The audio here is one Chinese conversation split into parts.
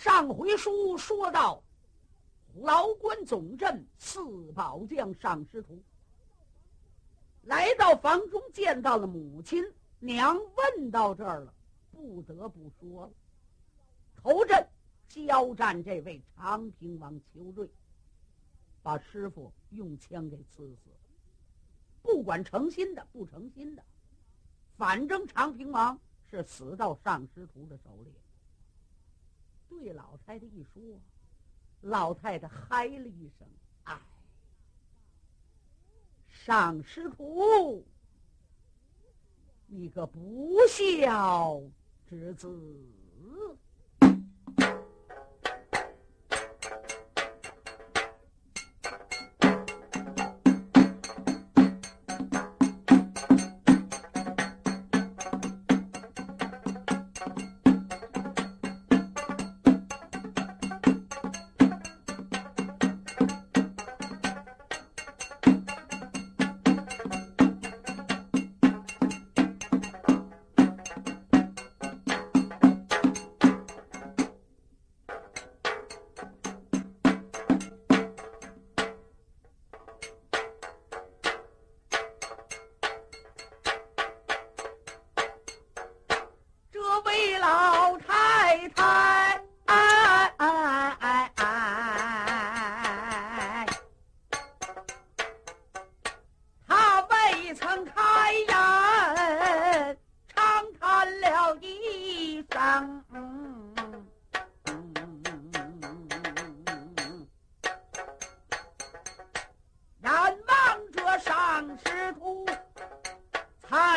上回书说到，劳关总镇四宝将上师徒来到房中，见到了母亲娘。问到这儿了，不得不说了，头阵交战这位长平王邱瑞，把师傅用枪给刺死。不管诚心的不诚心的，反正长平王是死到上师徒的手里。对老太太一说，老太太嗨了一声：“哎，上师徒，你个不孝之子！”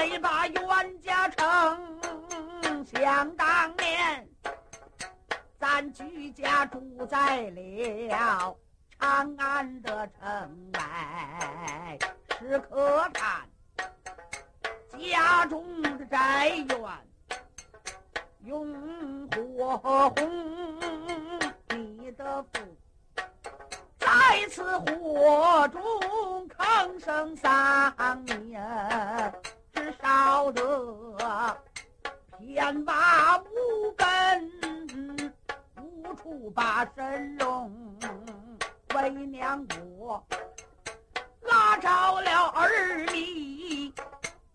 谁把冤家成？想当年，咱居家住在了长安的城外，是可叹家中的宅院用火红，你的父在此火中康生三年。少得天瓦无根，无处把神龙。为娘我拉着了儿女，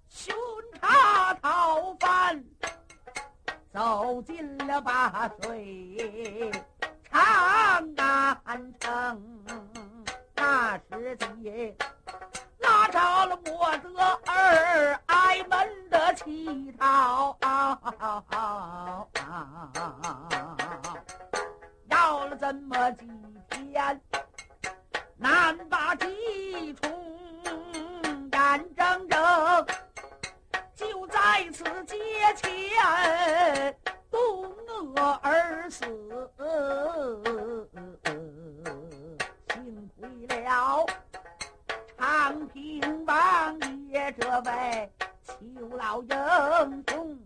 巡查讨饭，走进了八岁长安城，那时的。打着了我的儿挨门的乞讨，要了这么几天，难把鸡虫，眼睁睁就在此街前冻饿而死。这位邱老英雄，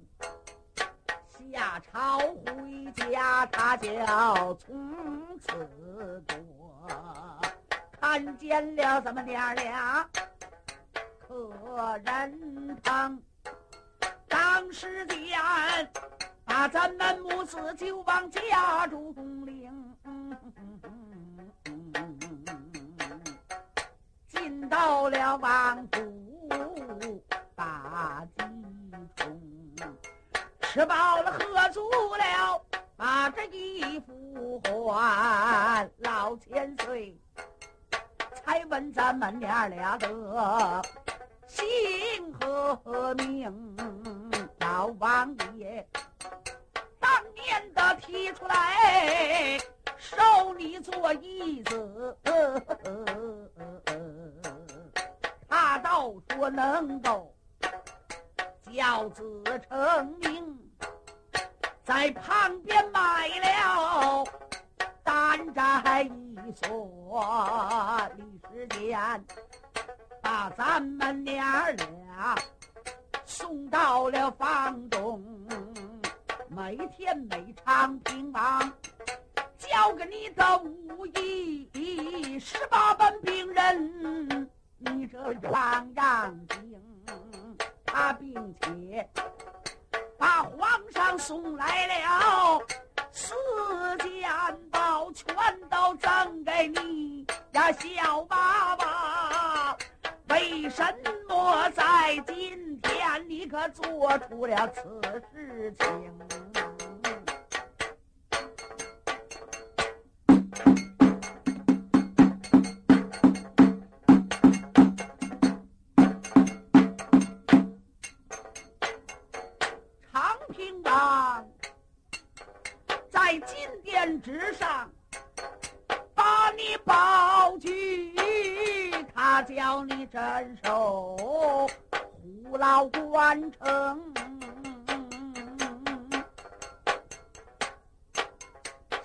下朝回家，他叫从此过，看见了咱们娘俩可人疼，当时间把咱们母子就往家中领。进到了王府。地中，吃饱了喝足了，把这衣服换，老千岁才问咱们娘俩的姓和名，老王爷当年的提出来。收你做义子，他倒说能够。小子成名，在旁边买了担战一所李世坚，把咱们娘俩送到了房中，每天每场平王。教给你的武艺，十八般兵刃，你这狼样精。他并且把皇上送来了四件宝全都赠给你呀，小娃娃，为什么在今天你可做出了此事情啊？之上。把你抱举，他叫你镇守虎牢关城。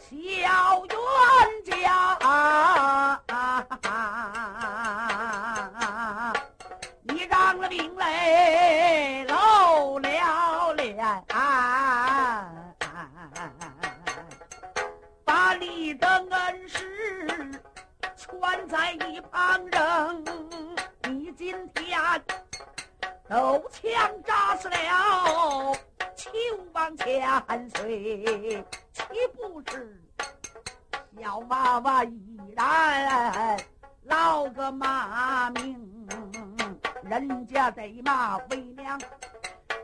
小了秦王千岁，岂不是小娃娃依然落个骂名？人家得骂为娘，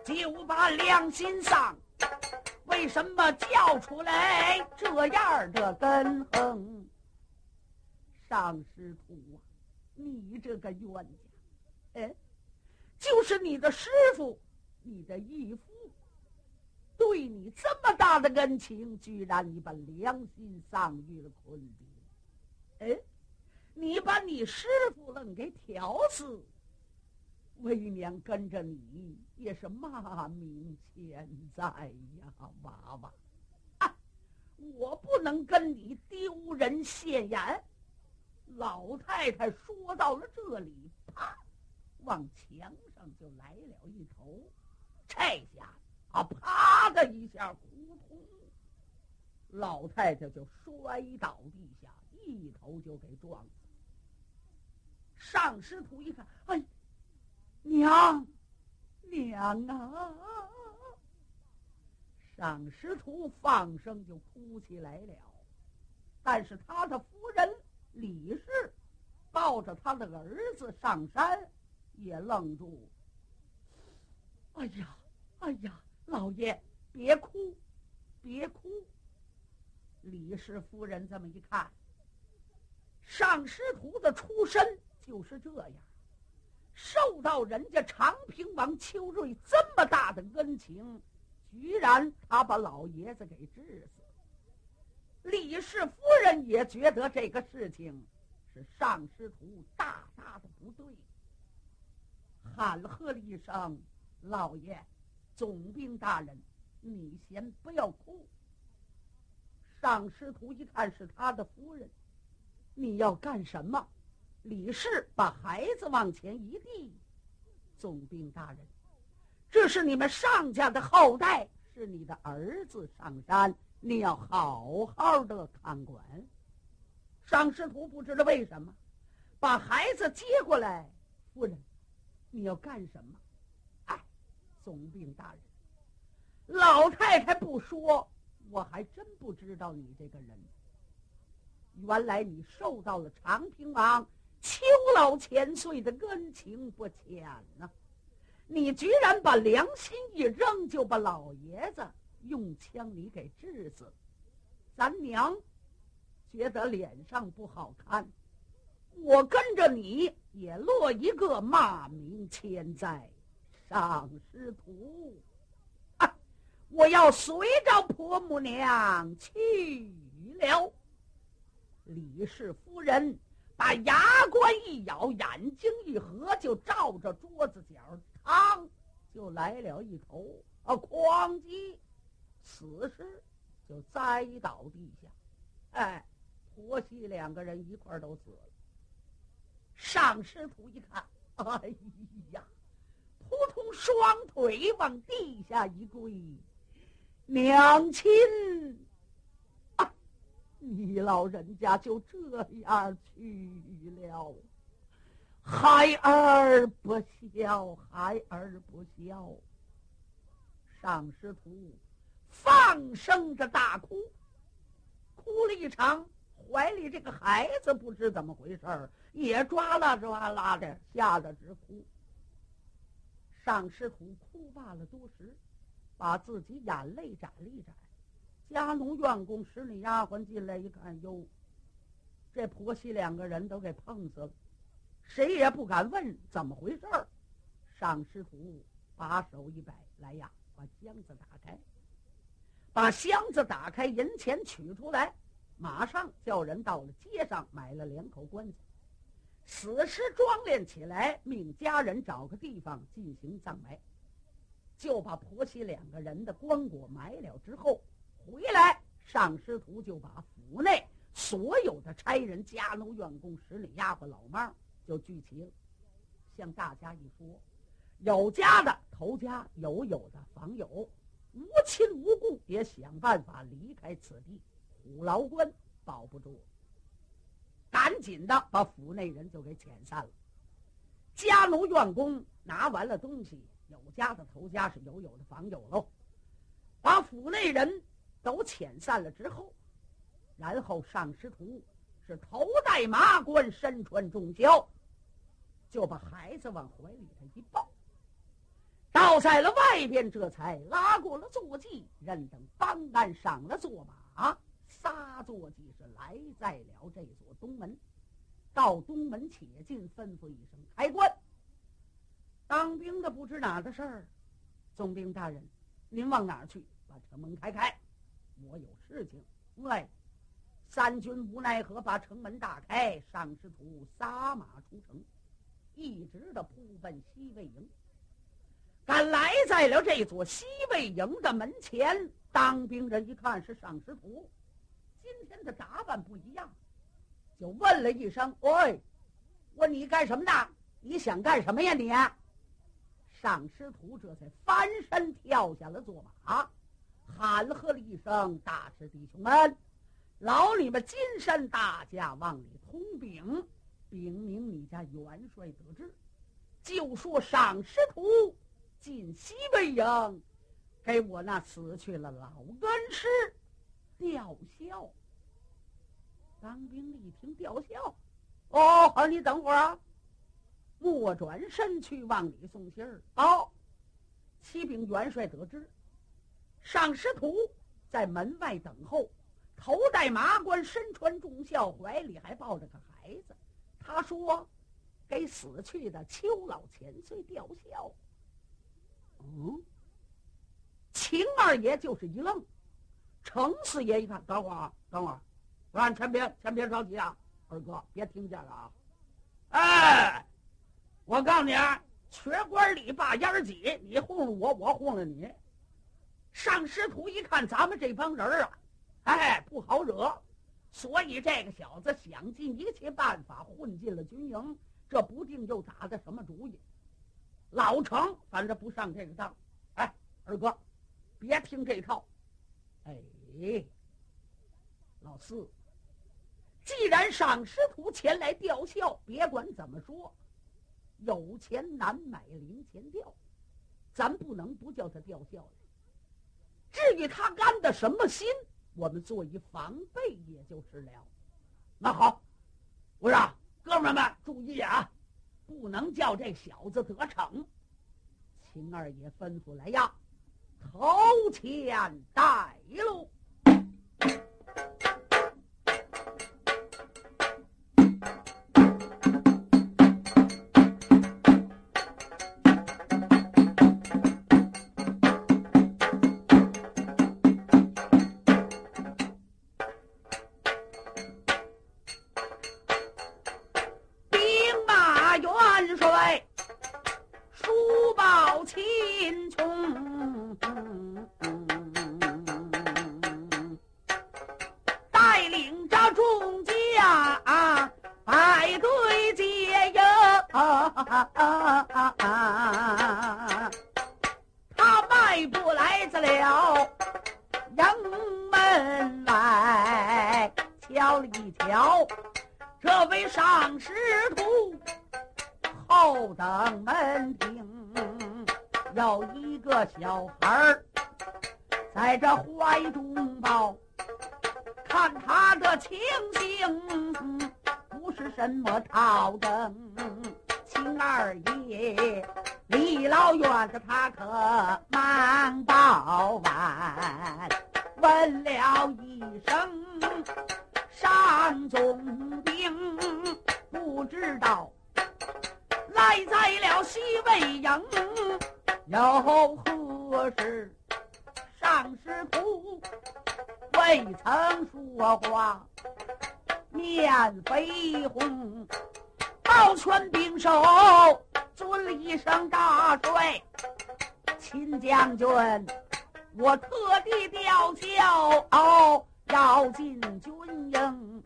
就把良心丧。为什么叫出来这样的根横？上师徒啊，你这个冤家，哎，就是你的师傅，你的义父，对你这么大的恩情，居然你把良心丧于了昆仑，哎，你把你师傅愣给挑死，为娘跟着你也是骂名千载呀，娃娃，我不能跟你丢人现眼。老太太说到了这里，啪，往墙上就来了一头，这下啊，啪的一下，扑通，老太太就摔倒地下，一头就给撞死。上师徒一看，哎，娘，娘啊！上师徒放声就哭起来了，但是他的夫人。李氏抱着他的儿子上山，也愣住。哎呀，哎呀，老爷别哭，别哭。李氏夫人这么一看，上师徒的出身就是这样，受到人家长平王邱瑞这么大的恩情，居然他把老爷子给治死。李氏夫人也觉得这个事情是上师徒大大的不对，喊喝了一声：“老爷，总兵大人，你先不要哭。”上师徒一看是他的夫人，你要干什么？李氏把孩子往前一递：“总兵大人，这是你们上家的后代，是你的儿子上山。”你要好好的看管。上师徒不知道为什么，把孩子接过来。夫人，你要干什么？总兵大人，老太太不说，我还真不知道你这个人。原来你受到了长平王邱老千岁的恩情不浅呢！你居然把良心一扔，就把老爷子。用枪你给治死，咱娘觉得脸上不好看，我跟着你也落一个骂名千载，上师徒，啊！我要随着婆母娘去了。李氏夫人把牙关一咬，眼睛一合，就照着桌子角，嘡，就来了一头啊，哐叽。此时就栽倒地下，哎，婆媳两个人一块都死了。上师徒一看，哎呀，通双腿往地下一跪，娘亲，啊，你老人家就这样去了，孩儿不孝，孩儿不孝。上师徒。放声着大哭，哭了一场，怀里这个孩子不知怎么回事也抓拉抓拉的，吓得直哭。上师徒哭罢了多时，把自己眼泪眨了一眨。家奴院工使女丫鬟进来一看，哟，这婆媳两个人都给碰死了，谁也不敢问怎么回事儿。上师徒把手一摆，来呀，把箱子打开。把箱子打开，银钱取出来，马上叫人到了街上买了两口棺材，死尸装殓起来，命家人找个地方进行葬埋，就把婆媳两个人的棺椁埋了之后，回来上师徒就把府内所有的差人、家奴、员工、使女、丫鬟、老妈就聚齐了，向大家一说，有家的投家，有有的访友。无亲无故，也想办法离开此地。虎牢关保不住，赶紧的把府内人就给遣散了。家奴院工拿完了东西，有家的投家，是有有的房有喽。把府内人都遣散了之后，然后上师徒是头戴麻冠，身穿重孝，就把孩子往怀里头一抱。倒在了外边，这才拉过了坐骑，任等帮安上了坐马，仨坐骑是来在了这座东门。到东门且进，吩咐一声开关。当兵的不知哪的事儿，总兵大人，您往哪儿去？把城门开开，我有事情。喂，三军无奈何，把城门大开，上师徒撒马出城，一直的扑奔西魏营。赶来在了这座西魏营的门前，当兵人一看是上师徒，今天的打扮不一样，就问了一声：“喂，问你干什么的？你想干什么呀？你？”上师徒这才翻身跳下了坐马，喊喝了一声：“大师弟兄们，老李们金山大驾往里通禀，禀明你家元帅得知，就说上师徒。”进西北营，给我那死去了老恩师吊孝。当兵的一听吊孝，哦，好，你等会儿啊！莫转身去往里送信儿。好，启禀元帅得知，上师徒在门外等候，头戴麻冠，身穿重孝，怀里还抱着个孩子。他说，给死去的邱老千岁吊孝。嗯，秦二爷就是一愣，程四爷一看，等会儿，等会儿，我让先别，先别着急啊，二哥，别听见了啊！哎，我告诉你啊，瘸官里把烟挤，你哄了我，我哄了你。上师徒一看咱们这帮人啊，哎，不好惹，所以这个小子想尽一切办法混进了军营，这不定又打的什么主意。老程反正不上这个当，哎，二哥，别听这套。哎，老四，既然赏师徒前来吊孝，别管怎么说，有钱难买零钱吊，咱不能不叫他吊孝。至于他安的什么心，我们做一防备也就是了。那好，我让哥们们注意啊！不能叫这小子得逞，秦二爷吩咐来呀，头前带一条这位上师徒后等门庭有一个小孩儿在这怀中抱看他的情形不是什么好等亲二爷离老远的他可忙到晚问了一声上总兵，不知道来在了西魏营，有何事？上师徒未曾说话，面绯红。抱拳并手，尊了一声大帅，秦将军，我特地吊轿要进军营。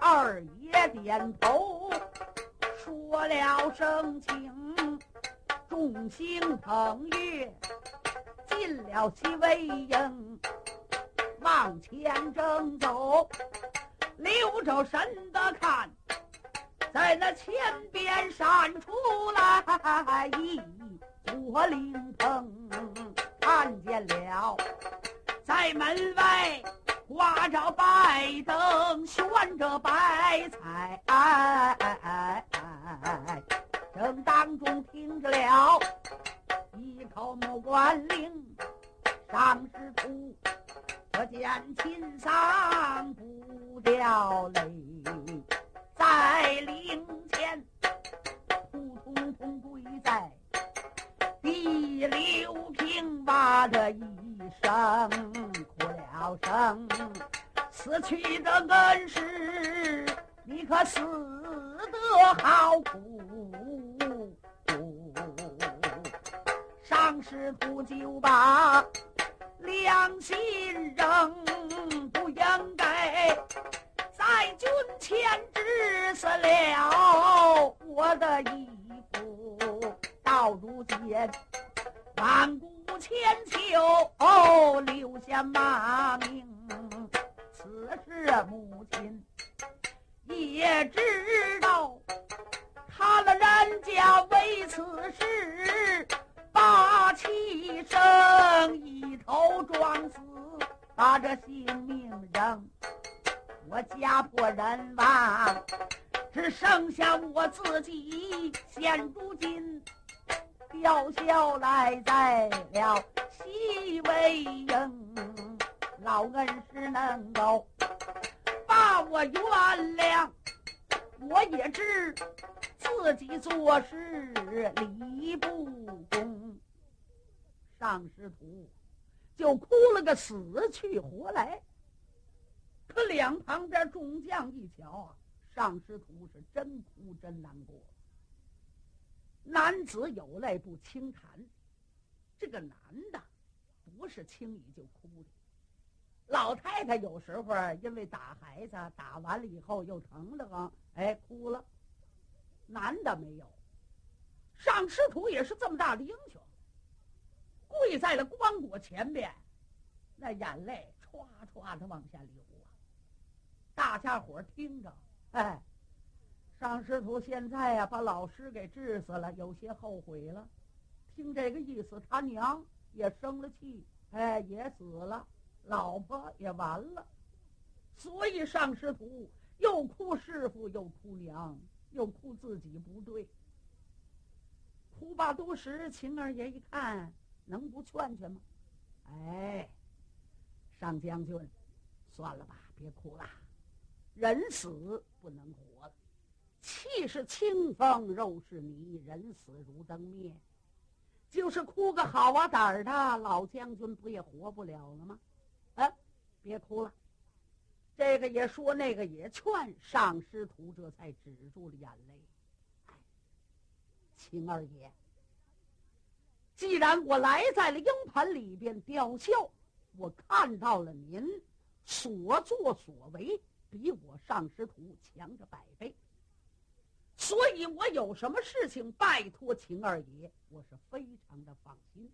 二爷点头，说了声请，众星捧月，进了西魏营，往前正走，留着神的看。在那前边闪出来一座灵棚，看见了，在门外挂着白灯，悬着白菜，正当中听着了一口木棺铃，上师徒可见秦桑不掉泪。在灵前，扑通通跪在第六平，哇的一声老生，死去的恩师，你可死得好苦。上师徒就把良心扔，不应该。在军前致死了我的义父，到如今万古千秋留下骂名。此时母亲也知道，他的人家为此事把气生，一头撞死，把这性命扔。我家破人亡，只剩下我自己。现如今吊孝来在了西魏营，老恩师能够把我原谅，我也知自己做事理不公。上师徒就哭了个死去活来。可两旁边众将一瞧啊，上师徒是真哭真难过。男子有泪不轻弹，这个男的不是轻易就哭的。老太太有时候因为打孩子打完了以后又疼得慌，哎，哭了。男的没有，上师徒也是这么大的英雄，跪在了棺椁前边，那眼泪唰唰的往下流啊。大家伙听着，哎，上师徒现在呀，把老师给治死了，有些后悔了。听这个意思，他娘也生了气，哎，也死了，老婆也完了。所以上师徒又哭师傅，又哭娘，又哭自己不对。哭罢多时，秦二爷一看，能不劝劝吗？哎，上将军，算了吧，别哭了。人死不能活了，气是清风，肉是泥，人死如灯灭。就是哭个好啊胆儿的老将军，不也活不了了吗？啊，别哭了，这个也说，那个也劝，上师徒这才止住了眼泪。秦二爷，既然我来在了鹰盘里边吊孝，我看到了您所作所为。比我上师徒强着百倍，所以我有什么事情拜托秦二爷，我是非常的放心。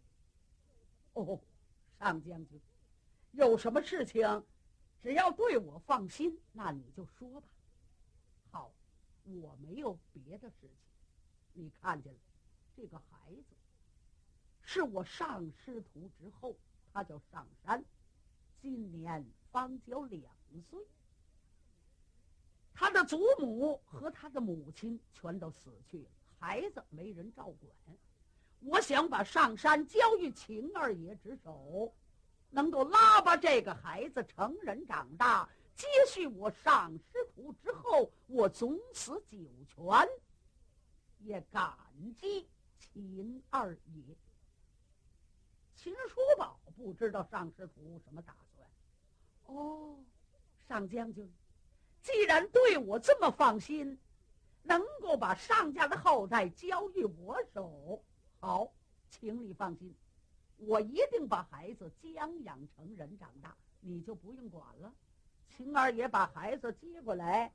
哦，上将军，有什么事情，只要对我放心，那你就说吧。好，我没有别的事情。你看见了，这个孩子是我上师徒之后，他叫上山，今年方交两岁。他的祖母和他的母亲全都死去了，孩子没人照管。我想把上山交于秦二爷之手，能够拉拔这个孩子成人长大，接续我上师徒之后，我总此九泉，也感激秦二爷。秦叔宝不知道上师徒什么打算。哦，上将军，既然对我这么放心，能够把上家的后代交于我手。好，请你放心，我一定把孩子将养成人长大，你就不用管了。秦二爷把孩子接过来，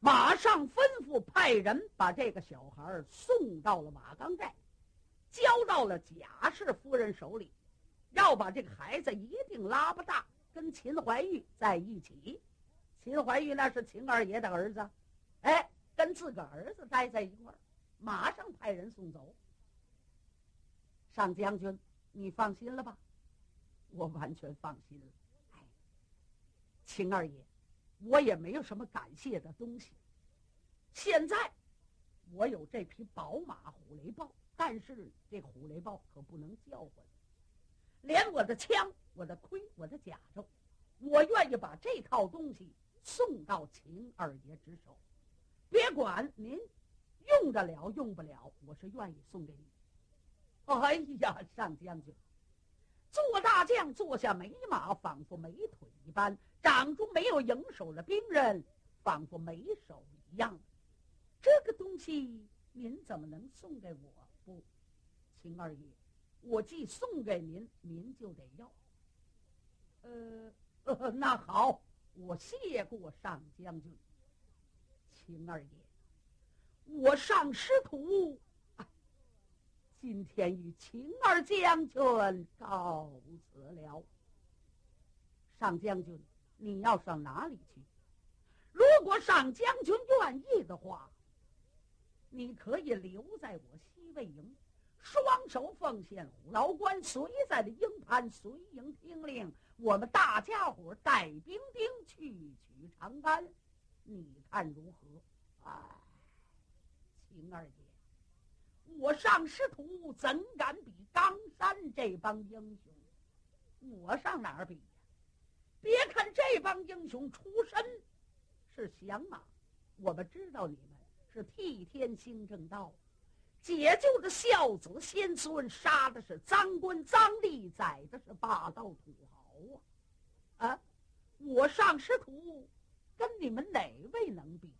马上吩咐派人把这个小孩送到了瓦岗寨，交到了贾氏夫人手里，要把这个孩子一定拉不大，跟秦怀玉在一起。秦怀玉那是秦二爷的儿子，哎，跟自个儿子待在一块儿，马上派人送走。上将军，你放心了吧？我完全放心了。哎，秦二爷，我也没有什么感谢的东西。现在我有这匹宝马虎雷豹，但是这虎雷豹可不能叫唤，连我的枪、我的盔、我的甲胄，我愿意把这套东西送到秦二爷之手。别管您用得了用不了，我是愿意送给你。哎呀，上将军，做大将坐下没马，仿佛没腿一般；掌中没有营手的兵刃，仿佛没手一样。这个东西您怎么能送给我？不，秦二爷，我既送给您，您就得要。呃，呃，那好，我谢过上将军。秦二爷，我上师徒。今天与秦二将军告辞了。上将军，你要上哪里去？如果上将军愿意的话，你可以留在我西魏营，双手奉献虎牢关，随在的营盘随营听令。我们大家伙带兵丁去取长安，你看如何？哎，秦二爷。我上师徒怎敢比冈山这帮英雄？我上哪儿比？别看这帮英雄出身是降马，我们知道你们是替天行正道，解救的孝子先孙，杀的是赃官赃吏，宰的是霸道土豪啊！啊，我上师徒跟你们哪位能比？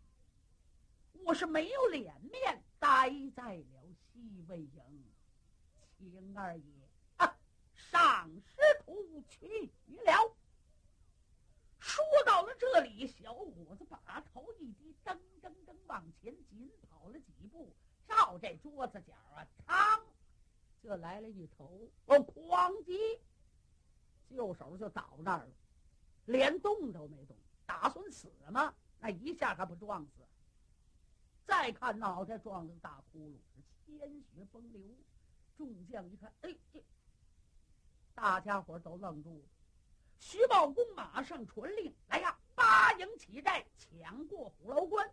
我是没有脸面待在了。西魏营，秦二爷啊，上师徒去了。说到了这里，小伙子把头一低，噔噔噔往前紧跑了几步，照这桌子角啊，嘡，就来了一头，哦，哐叽，右手就倒那儿了，连动都没动，打算死吗？那一下还不撞死？再看脑袋撞了个大窟窿。鲜血崩流，众将一看，哎，这大家伙都愣住了。徐茂公马上传令：“来呀，八营起寨，抢过虎牢关。”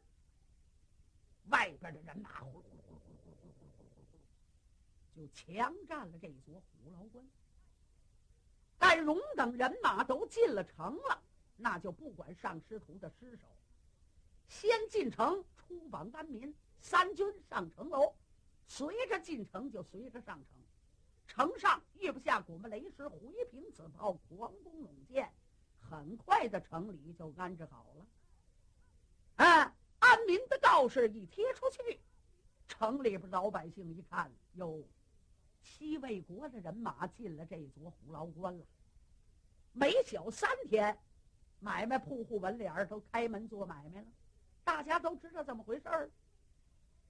外边的人马呼噜呼噜呼噜呼噜呼噜呼噜，就强占了这座虎牢关。待荣等人马都进了城了，那就不管上师徒的尸首，先进城出榜安民。三军上城楼。随着进城，就随着上城。城上遇不下古木雷石，回平此炮，狂弓猛箭，很快的城里就安置好了。啊，安民的告示一贴出去，城里边老百姓一看，哟，西魏国的人马进了这座虎牢关了。没小三天，买卖铺户门脸都开门做买卖了，大家都知道怎么回事儿。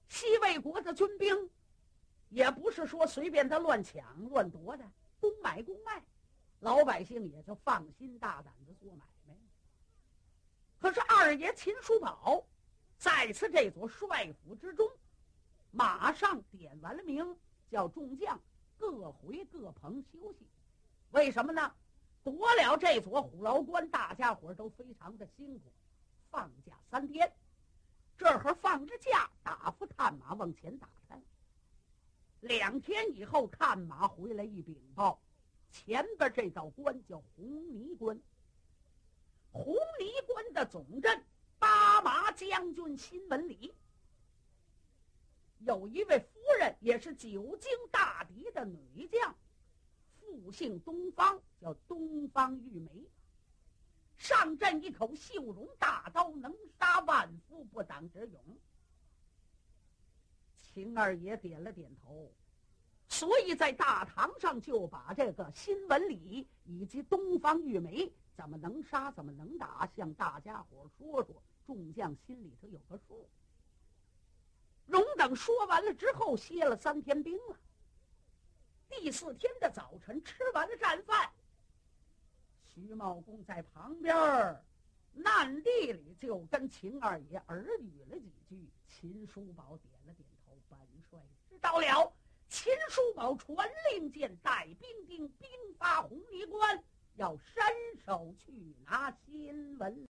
西魏国的军兵，也不是说随便他乱抢乱夺的，公买公卖，老百姓也就放心大胆的做买卖。可是二爷秦叔宝在此这座帅府之中，马上点完了名，叫众将各回各棚休息。为什么呢？夺了这座虎牢关，大家伙都非常的辛苦。放假三天，这会儿放着假，打发探马往前打探。两天以后，探马回来一禀报，前边这道关叫红泥关。红泥关的总镇八马将军新闻里，有一位夫人，也是久经大敌的女将。复姓东方，叫东方玉梅。上阵一口秀容大刀，能杀万夫不挡之勇。秦二爷点了点头，所以在大堂上就把这个新闻里以及东方玉梅怎么能杀，怎么能打，向大家伙说说。众将心里头有个数。荣等说完了之后，歇了三天兵了。第四天的早晨，吃完了战饭，徐茂公在旁边儿暗地里就跟秦二爷耳语了几句。秦叔宝点了点头，本帅知道了。秦叔宝传令箭，带兵丁兵发红泥关，要伸手去拿新闻。